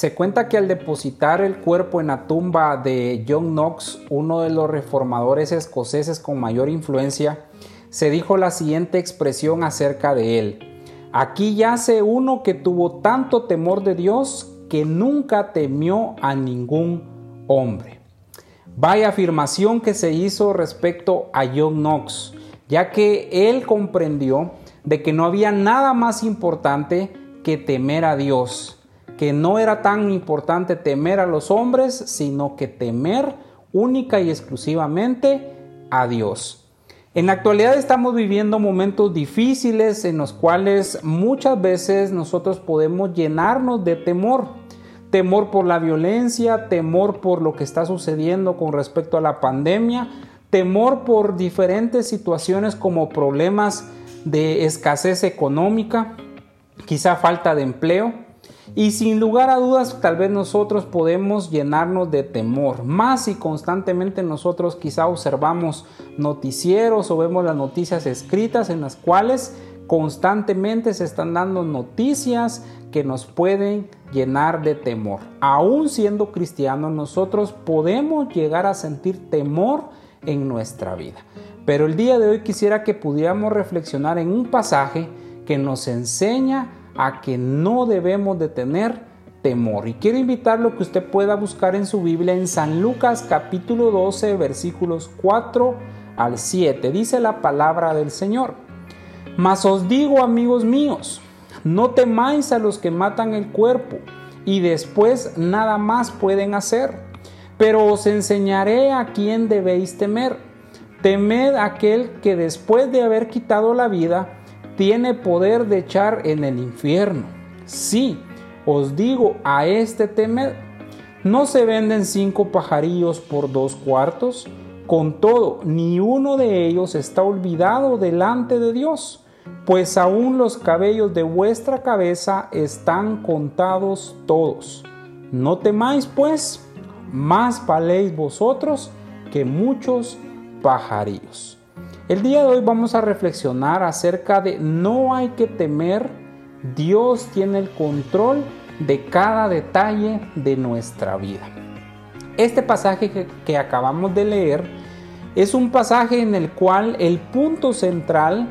Se cuenta que al depositar el cuerpo en la tumba de John Knox, uno de los reformadores escoceses con mayor influencia, se dijo la siguiente expresión acerca de él. Aquí yace uno que tuvo tanto temor de Dios que nunca temió a ningún hombre. Vaya afirmación que se hizo respecto a John Knox, ya que él comprendió de que no había nada más importante que temer a Dios que no era tan importante temer a los hombres, sino que temer única y exclusivamente a Dios. En la actualidad estamos viviendo momentos difíciles en los cuales muchas veces nosotros podemos llenarnos de temor. Temor por la violencia, temor por lo que está sucediendo con respecto a la pandemia, temor por diferentes situaciones como problemas de escasez económica, quizá falta de empleo. Y sin lugar a dudas, tal vez nosotros podemos llenarnos de temor, más si constantemente nosotros quizá observamos noticieros o vemos las noticias escritas en las cuales constantemente se están dando noticias que nos pueden llenar de temor. Aún siendo cristianos, nosotros podemos llegar a sentir temor en nuestra vida. Pero el día de hoy quisiera que pudiéramos reflexionar en un pasaje que nos enseña a que no debemos de tener temor. Y quiero invitarlo que usted pueda buscar en su Biblia en San Lucas capítulo 12 versículos 4 al 7. Dice la palabra del Señor. Mas os digo amigos míos, no temáis a los que matan el cuerpo y después nada más pueden hacer. Pero os enseñaré a quién debéis temer. Temed aquel que después de haber quitado la vida, tiene poder de echar en el infierno. Sí, os digo a este temed. ¿No se venden cinco pajarillos por dos cuartos? Con todo, ni uno de ellos está olvidado delante de Dios, pues aún los cabellos de vuestra cabeza están contados todos. No temáis, pues, más valéis vosotros que muchos pajarillos. El día de hoy vamos a reflexionar acerca de no hay que temer, Dios tiene el control de cada detalle de nuestra vida. Este pasaje que, acabamos de leer es un pasaje en el cual el punto central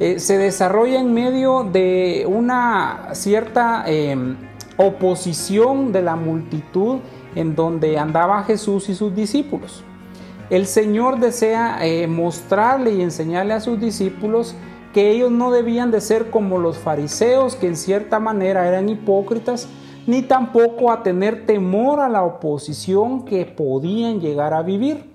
eh, se desarrolla en medio de una cierta em, oposición de la multitud en donde andaba Jesús y sus discípulos. El Señor desea eh, mostrarle y enseñarle a sus discípulos que ellos no debían de ser como los fariseos, que en cierta manera eran hipócritas, ni tampoco a tener temor a la oposición que podían llegar a vivir.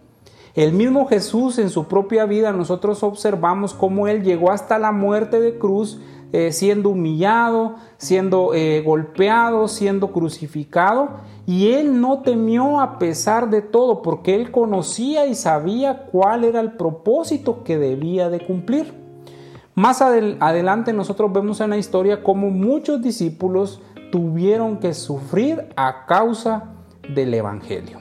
El mismo Jesús en su propia vida nosotros observamos cómo Él llegó hasta la muerte de cruz, eh, siendo humillado, siendo eh, golpeado, siendo crucificado, y él no temió a pesar de todo, porque él conocía y sabía cuál era el propósito que debía de cumplir. Más adelante nosotros vemos en la historia cómo muchos discípulos tuvieron que sufrir a causa del Evangelio.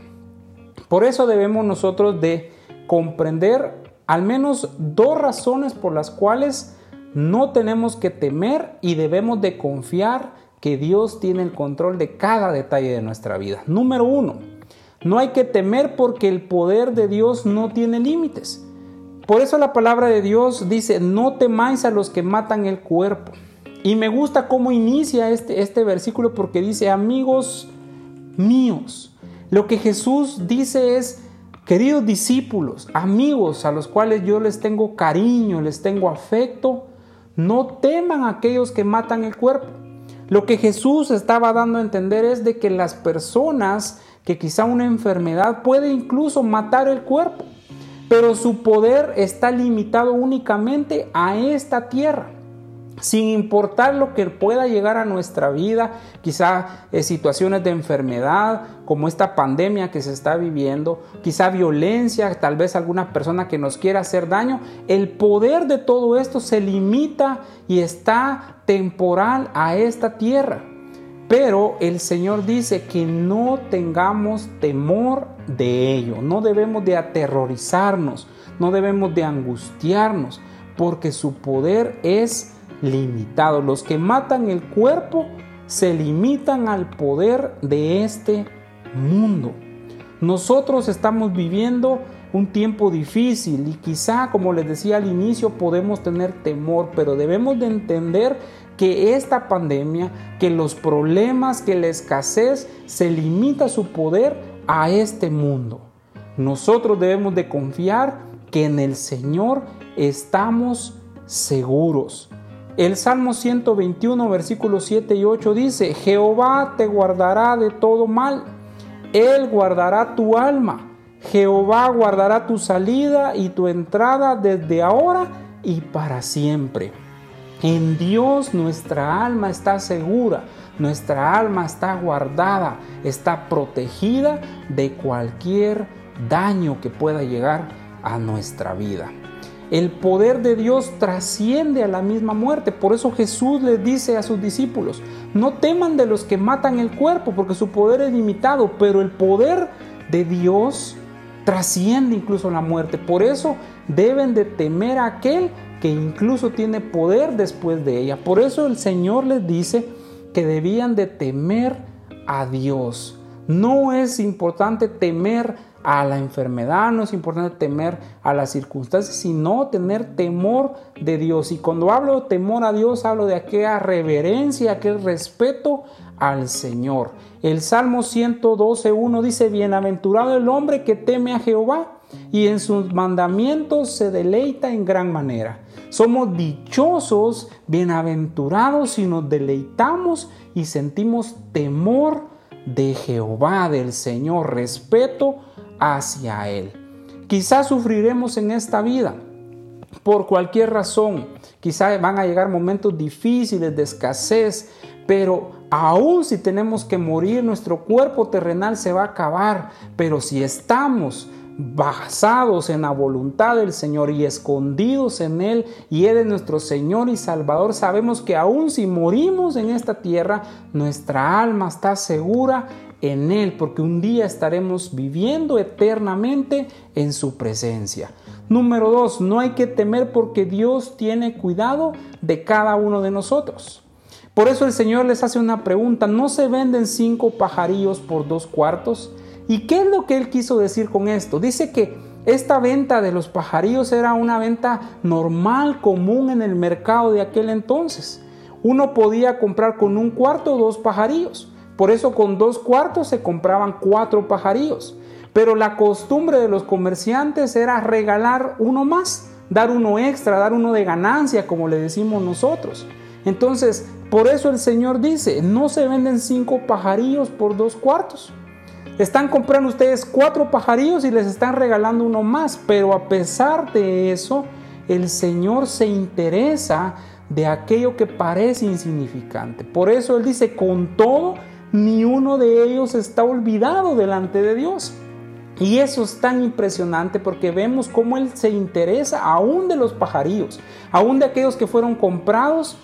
Por eso debemos nosotros de comprender al menos dos razones por las cuales no tenemos que temer y debemos de confiar que Dios tiene el control de cada detalle de nuestra vida. Número uno, no hay que temer porque el poder de Dios no tiene límites. Por eso la palabra de Dios dice, no temáis a los que matan el cuerpo. Y me gusta cómo inicia este, este versículo porque dice, amigos míos. Lo que Jesús dice es, queridos discípulos, amigos a los cuales yo les tengo cariño, les tengo afecto, no teman a aquellos que matan el cuerpo. Lo que Jesús estaba dando a entender es de que las personas, que quizá una enfermedad puede incluso matar el cuerpo, pero su poder está limitado únicamente a esta tierra sin importar lo que pueda llegar a nuestra vida, quizá eh, situaciones de enfermedad, como esta pandemia que se está viviendo, quizá violencia, tal vez alguna persona que nos quiera hacer daño, el poder de todo esto se limita y está temporal a esta tierra. Pero el Señor dice que no tengamos temor de ello, no debemos de aterrorizarnos, no debemos de angustiarnos, porque su poder es limitado. Los que matan el cuerpo se limitan al poder de este mundo. Nosotros estamos viviendo un tiempo difícil y quizá, como les decía al inicio, podemos tener temor, pero debemos de entender que esta pandemia, que los problemas, que la escasez se limita su poder a este mundo. Nosotros debemos de confiar que en el Señor estamos seguros. El Salmo 121, versículos 7 y 8 dice, Jehová te guardará de todo mal, Él guardará tu alma. Jehová guardará tu salida y tu entrada desde ahora y para siempre. En Dios nuestra alma está segura, nuestra alma está guardada, está protegida de cualquier daño que pueda llegar a nuestra vida. El poder de Dios trasciende a la misma muerte. Por eso Jesús les dice a sus discípulos, no teman de los que matan el cuerpo, porque su poder es limitado, pero el poder de Dios trasciende incluso la muerte. Por eso deben de temer a aquel que incluso tiene poder después de ella. Por eso el Señor les dice que debían de temer a Dios. No es importante temer a la enfermedad, no es importante temer a las circunstancias, sino tener temor de Dios. Y cuando hablo de temor a Dios, hablo de aquella reverencia, aquel respeto al Señor. El Salmo 112.1 dice, bienaventurado el hombre que teme a Jehová y en sus mandamientos se deleita en gran manera. Somos dichosos, bienaventurados si nos deleitamos y sentimos temor de Jehová, del Señor, respeto hacia Él. Quizás sufriremos en esta vida por cualquier razón. Quizás van a llegar momentos difíciles de escasez, pero aún si tenemos que morir, nuestro cuerpo terrenal se va a acabar. Pero si estamos basados en la voluntad del Señor y escondidos en Él, y Él es nuestro Señor y Salvador, sabemos que aún si morimos en esta tierra, nuestra alma está segura en Él, porque un día estaremos viviendo eternamente en su presencia. Número dos, no hay que temer porque Dios tiene cuidado de cada uno de nosotros. Por eso el Señor les hace una pregunta, ¿no se venden cinco pajarillos por dos cuartos? ¿Y qué es lo que Él quiso decir con esto? Dice que esta venta de los pajarillos era una venta normal, común en el mercado de aquel entonces. Uno podía comprar con un cuarto dos pajarillos. Por eso con dos cuartos se compraban cuatro pajarillos. Pero la costumbre de los comerciantes era regalar uno más, dar uno extra, dar uno de ganancia, como le decimos nosotros. Entonces, por eso el Señor dice, no se venden cinco pajarillos por dos cuartos. Están comprando ustedes cuatro pajarillos y les están regalando uno más, pero a pesar de eso, el Señor se interesa de aquello que parece insignificante. Por eso Él dice, con todo, ni uno de ellos está olvidado delante de Dios. Y eso es tan impresionante porque vemos cómo Él se interesa aún de los pajarillos, aún de aquellos que fueron comprados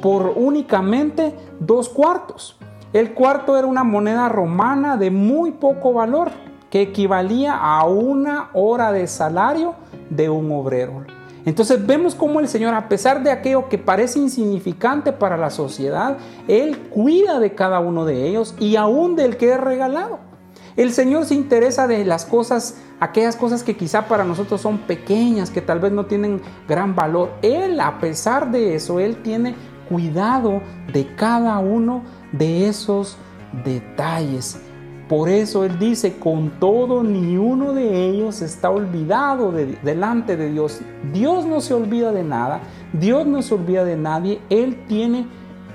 por únicamente dos cuartos. El cuarto era una moneda romana de muy poco valor, que equivalía a una hora de salario de un obrero. Entonces vemos cómo el Señor, a pesar de aquello que parece insignificante para la sociedad, Él cuida de cada uno de ellos y aún del que es regalado. El Señor se interesa de las cosas, aquellas cosas que quizá para nosotros son pequeñas, que tal vez no tienen gran valor. Él, a pesar de eso, Él tiene cuidado de cada uno de esos detalles. Por eso Él dice, con todo, ni uno de ellos está olvidado delante de Dios. Dios no se olvida de nada, Dios no se olvida de nadie, Él tiene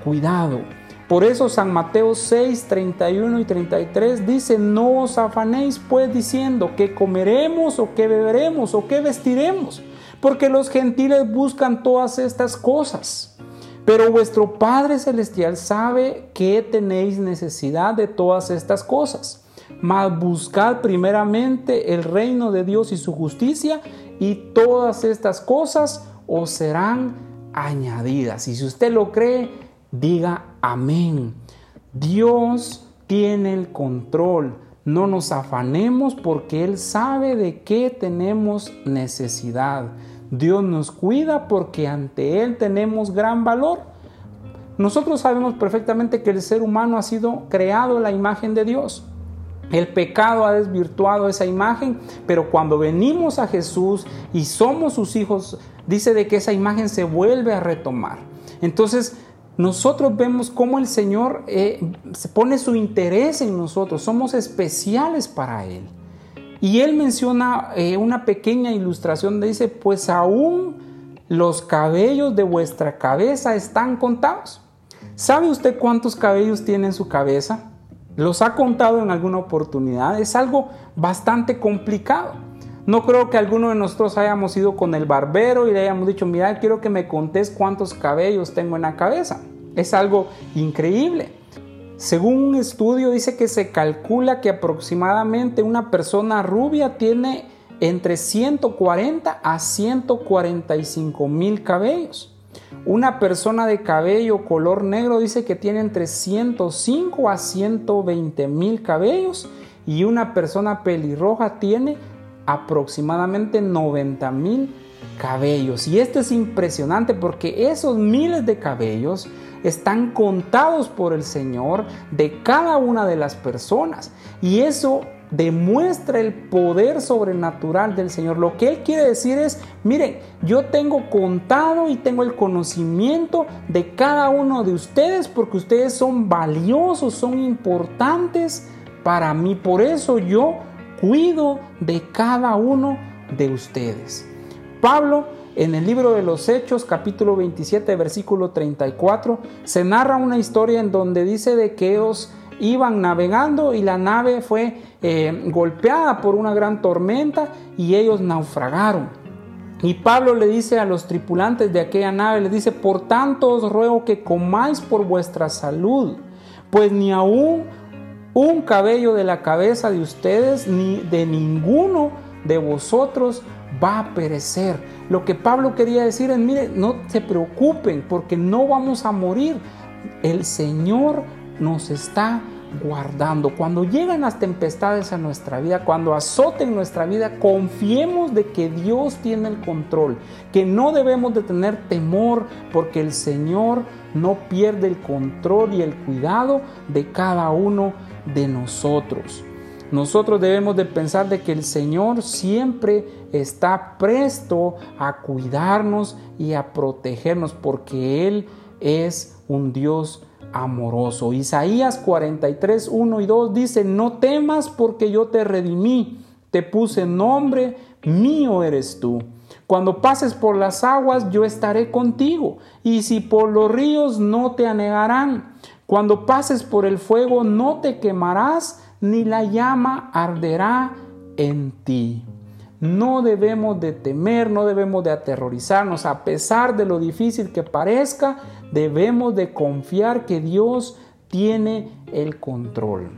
cuidado. Por eso San Mateo 6, 31 y 33 dice, no os afanéis pues diciendo que comeremos o que beberemos o que vestiremos, porque los gentiles buscan todas estas cosas pero vuestro Padre Celestial sabe que tenéis necesidad de todas estas cosas. Mas buscad primeramente el reino de Dios y su justicia, y todas estas cosas os serán añadidas. Y si usted lo cree, diga amén. Dios tiene el control. No nos afanemos porque Él sabe de qué tenemos necesidad. Dios nos cuida porque ante Él tenemos gran valor. nosotros sabemos perfectamente que el ser humano ha sido creado la imagen de Dios. El pecado ha desvirtuado esa imagen, pero cuando venimos a Jesús y somos sus hijos, dice de que esa imagen se vuelve a retomar. Entonces, nosotros vemos cómo el Señor eh, pone su interés en nosotros, somos especiales para Él. Y Él menciona eh, una pequeña ilustración dice, pues aún los cabellos de vuestra cabeza están contados. ¿Sabe usted cuántos cabellos tiene en su cabeza? ¿Los ha contado en alguna oportunidad? Es algo bastante complicado. No creo que alguno de nosotros hayamos ido con el barbero y le hayamos dicho, mira, quiero que me contes cuántos cabellos tengo en la cabeza. Es algo increíble. Según un estudio dice que se calcula que aproximadamente una persona rubia tiene entre 140 a 145 mil cabellos. Una persona de cabello color negro dice que tiene entre 105 a 120 mil cabellos y una persona pelirroja tiene aproximadamente 90 mil cabellos. Y esto es impresionante porque esos miles de cabellos están contados por el Señor de cada una de las personas. Y eso demuestra el poder sobrenatural del Señor. Lo que Él quiere decir es, miren, yo tengo contado y tengo el conocimiento de cada uno de ustedes porque ustedes son valiosos, son importantes para mí. Por eso yo cuido de cada uno de ustedes. Pablo en el libro de los Hechos, capítulo 27, versículo 34, se narra una historia en donde dice de que ellos iban navegando y la nave fue eh, golpeada por una gran tormenta y ellos naufragaron. Y Pablo le dice a los tripulantes de aquella nave, le dice, por tanto os ruego que comáis por vuestra salud, pues ni aún un cabello de la cabeza de ustedes ni de ninguno de vosotros va a perecer. Lo que Pablo quería decir es, mire, no se preocupen porque no vamos a morir. El Señor nos está guardando. Cuando llegan las tempestades a nuestra vida, cuando azoten nuestra vida, confiemos de que Dios tiene el control, que no debemos de tener temor porque el Señor no pierde el control y el cuidado de cada uno de nosotros. Nosotros debemos de pensar de que el Señor siempre está presto a cuidarnos y a protegernos porque Él es un Dios amoroso. Isaías 43, 1 y 2 dice, no temas porque yo te redimí, te puse nombre, mío eres tú. Cuando pases por las aguas, yo estaré contigo, y si por los ríos no te anegarán. Cuando pases por el fuego, no te quemarás, ni la llama arderá en ti. No debemos de temer, no debemos de aterrorizarnos, a pesar de lo difícil que parezca, debemos de confiar que Dios tiene el control.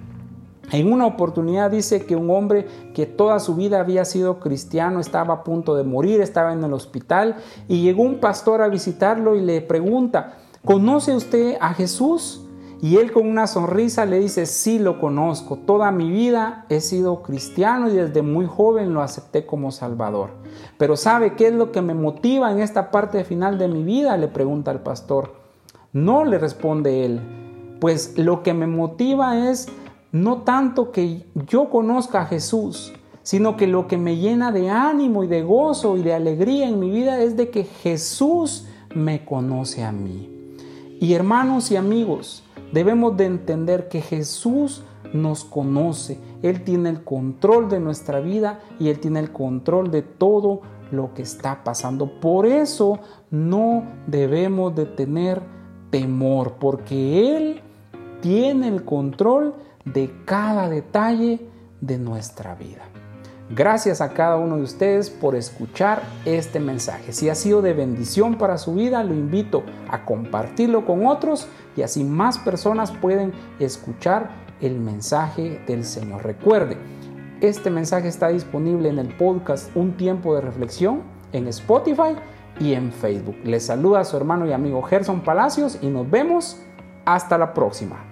En una oportunidad dice que un hombre que toda su vida había sido cristiano estaba a punto de morir, estaba en el hospital y llegó un pastor a visitarlo y le pregunta, ¿conoce usted a Jesús? Y él con una sonrisa le dice, sí lo conozco, toda mi vida he sido cristiano y desde muy joven lo acepté como Salvador. Pero ¿sabe qué es lo que me motiva en esta parte final de mi vida? Le pregunta el pastor. No le responde él, pues lo que me motiva es no tanto que yo conozca a Jesús, sino que lo que me llena de ánimo y de gozo y de alegría en mi vida es de que Jesús me conoce a mí. Y hermanos y amigos, debemos de entender que Jesús nos conoce, Él tiene el control de nuestra vida y Él tiene el control de todo lo que está pasando. Por eso no debemos de tener temor, porque Él tiene el control de cada detalle de nuestra vida. Gracias a cada uno de ustedes por escuchar este mensaje. Si ha sido de bendición para su vida, lo invito a compartirlo con otros y así más personas pueden escuchar el mensaje del Señor. Recuerde, este mensaje está disponible en el podcast Un tiempo de reflexión en Spotify y en Facebook. Les saluda su hermano y amigo Gerson Palacios y nos vemos hasta la próxima.